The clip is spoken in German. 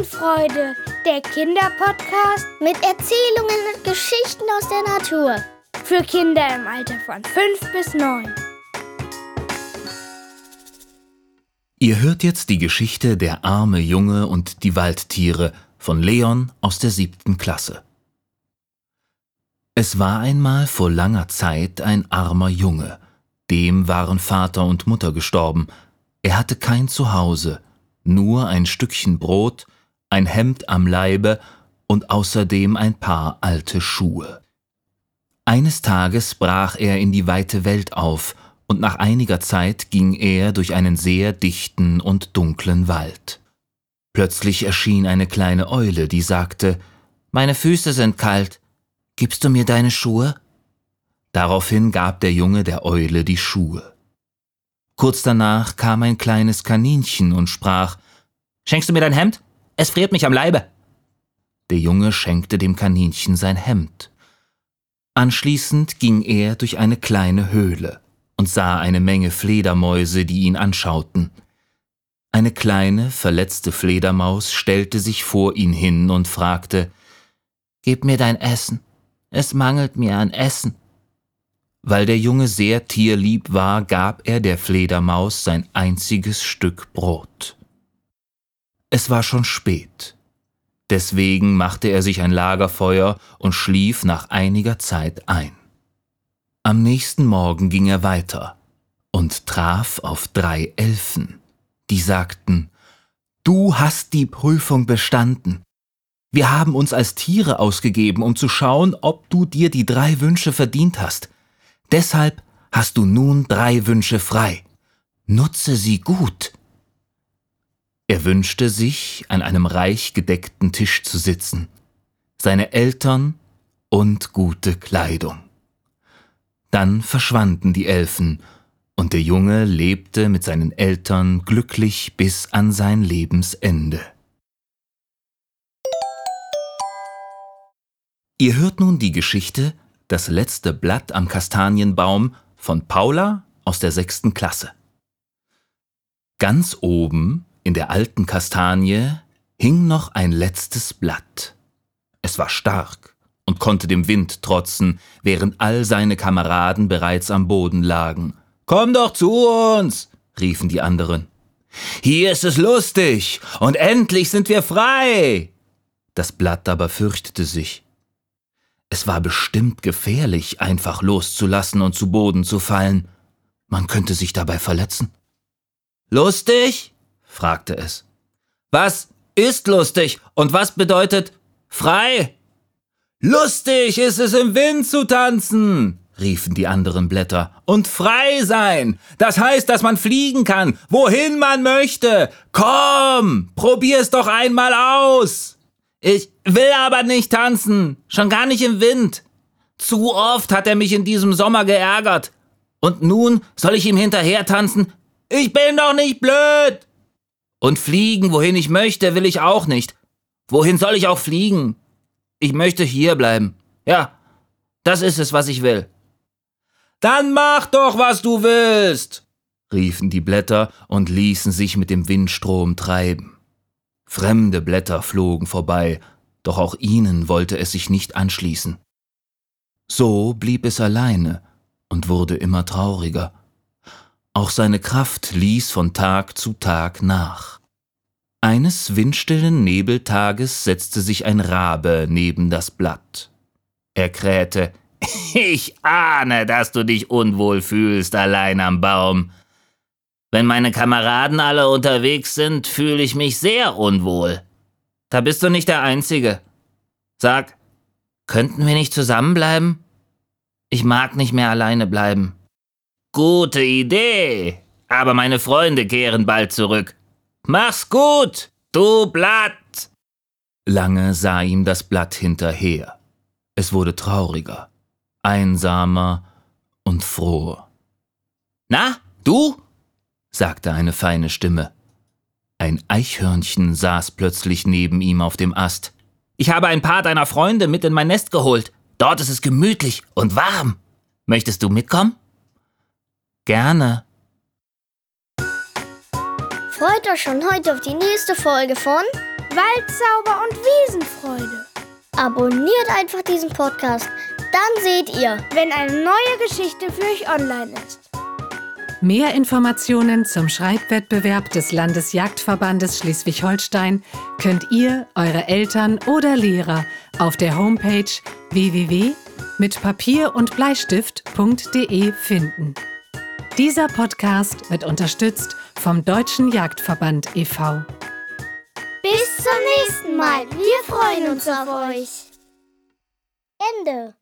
Schadenfreude, der Kinderpodcast mit Erzählungen und Geschichten aus der Natur. Für Kinder im Alter von 5 bis 9. Ihr hört jetzt die Geschichte Der arme Junge und die Waldtiere von Leon aus der siebten Klasse. Es war einmal vor langer Zeit ein armer Junge. Dem waren Vater und Mutter gestorben. Er hatte kein Zuhause, nur ein Stückchen Brot, ein Hemd am Leibe und außerdem ein paar alte Schuhe. Eines Tages brach er in die weite Welt auf, und nach einiger Zeit ging er durch einen sehr dichten und dunklen Wald. Plötzlich erschien eine kleine Eule, die sagte Meine Füße sind kalt, gibst du mir deine Schuhe? Daraufhin gab der Junge der Eule die Schuhe. Kurz danach kam ein kleines Kaninchen und sprach Schenkst du mir dein Hemd? Es friert mich am Leibe. Der Junge schenkte dem Kaninchen sein Hemd. Anschließend ging er durch eine kleine Höhle und sah eine Menge Fledermäuse, die ihn anschauten. Eine kleine, verletzte Fledermaus stellte sich vor ihn hin und fragte Gib mir dein Essen, es mangelt mir an Essen. Weil der Junge sehr tierlieb war, gab er der Fledermaus sein einziges Stück Brot. Es war schon spät. Deswegen machte er sich ein Lagerfeuer und schlief nach einiger Zeit ein. Am nächsten Morgen ging er weiter und traf auf drei Elfen, die sagten, Du hast die Prüfung bestanden. Wir haben uns als Tiere ausgegeben, um zu schauen, ob du dir die drei Wünsche verdient hast. Deshalb hast du nun drei Wünsche frei. Nutze sie gut. Er wünschte sich, an einem reich gedeckten Tisch zu sitzen, seine Eltern und gute Kleidung. Dann verschwanden die Elfen, und der Junge lebte mit seinen Eltern glücklich bis an sein Lebensende. Ihr hört nun die Geschichte das letzte Blatt am Kastanienbaum von Paula aus der sechsten Klasse. Ganz oben in der alten Kastanie hing noch ein letztes Blatt. Es war stark und konnte dem Wind trotzen, während all seine Kameraden bereits am Boden lagen. Komm doch zu uns, riefen die anderen. Hier ist es lustig und endlich sind wir frei. Das Blatt aber fürchtete sich. Es war bestimmt gefährlich, einfach loszulassen und zu Boden zu fallen. Man könnte sich dabei verletzen. Lustig? Fragte es. Was ist lustig und was bedeutet frei? Lustig ist es im Wind zu tanzen, riefen die anderen Blätter. Und frei sein, das heißt, dass man fliegen kann, wohin man möchte. Komm, probier's doch einmal aus. Ich will aber nicht tanzen, schon gar nicht im Wind. Zu oft hat er mich in diesem Sommer geärgert. Und nun soll ich ihm hinterher tanzen? Ich bin doch nicht blöd. Und fliegen, wohin ich möchte, will ich auch nicht. Wohin soll ich auch fliegen? Ich möchte hier bleiben. Ja, das ist es, was ich will. Dann mach doch, was du willst, riefen die Blätter und ließen sich mit dem Windstrom treiben. Fremde Blätter flogen vorbei, doch auch ihnen wollte es sich nicht anschließen. So blieb es alleine und wurde immer trauriger. Auch seine Kraft ließ von Tag zu Tag nach. Eines windstillen Nebeltages setzte sich ein Rabe neben das Blatt. Er krähte Ich ahne, dass du dich unwohl fühlst allein am Baum. Wenn meine Kameraden alle unterwegs sind, fühle ich mich sehr unwohl. Da bist du nicht der Einzige. Sag, könnten wir nicht zusammenbleiben? Ich mag nicht mehr alleine bleiben. Gute Idee, aber meine Freunde kehren bald zurück. Mach's gut, du Blatt! Lange sah ihm das Blatt hinterher. Es wurde trauriger, einsamer und froher. Na, du? sagte eine feine Stimme. Ein Eichhörnchen saß plötzlich neben ihm auf dem Ast. Ich habe ein paar deiner Freunde mit in mein Nest geholt. Dort ist es gemütlich und warm. Möchtest du mitkommen? Gerne. Freut euch schon heute auf die nächste Folge von Waldzauber und Wiesenfreude. Abonniert einfach diesen Podcast, dann seht ihr, wenn eine neue Geschichte für euch online ist. Mehr Informationen zum Schreibwettbewerb des Landesjagdverbandes Schleswig-Holstein könnt ihr, eure Eltern oder Lehrer auf der Homepage www.mitpapier und Bleistift.de finden. Dieser Podcast wird unterstützt vom Deutschen Jagdverband e.V. Bis zum nächsten Mal. Wir freuen uns auf euch. Ende.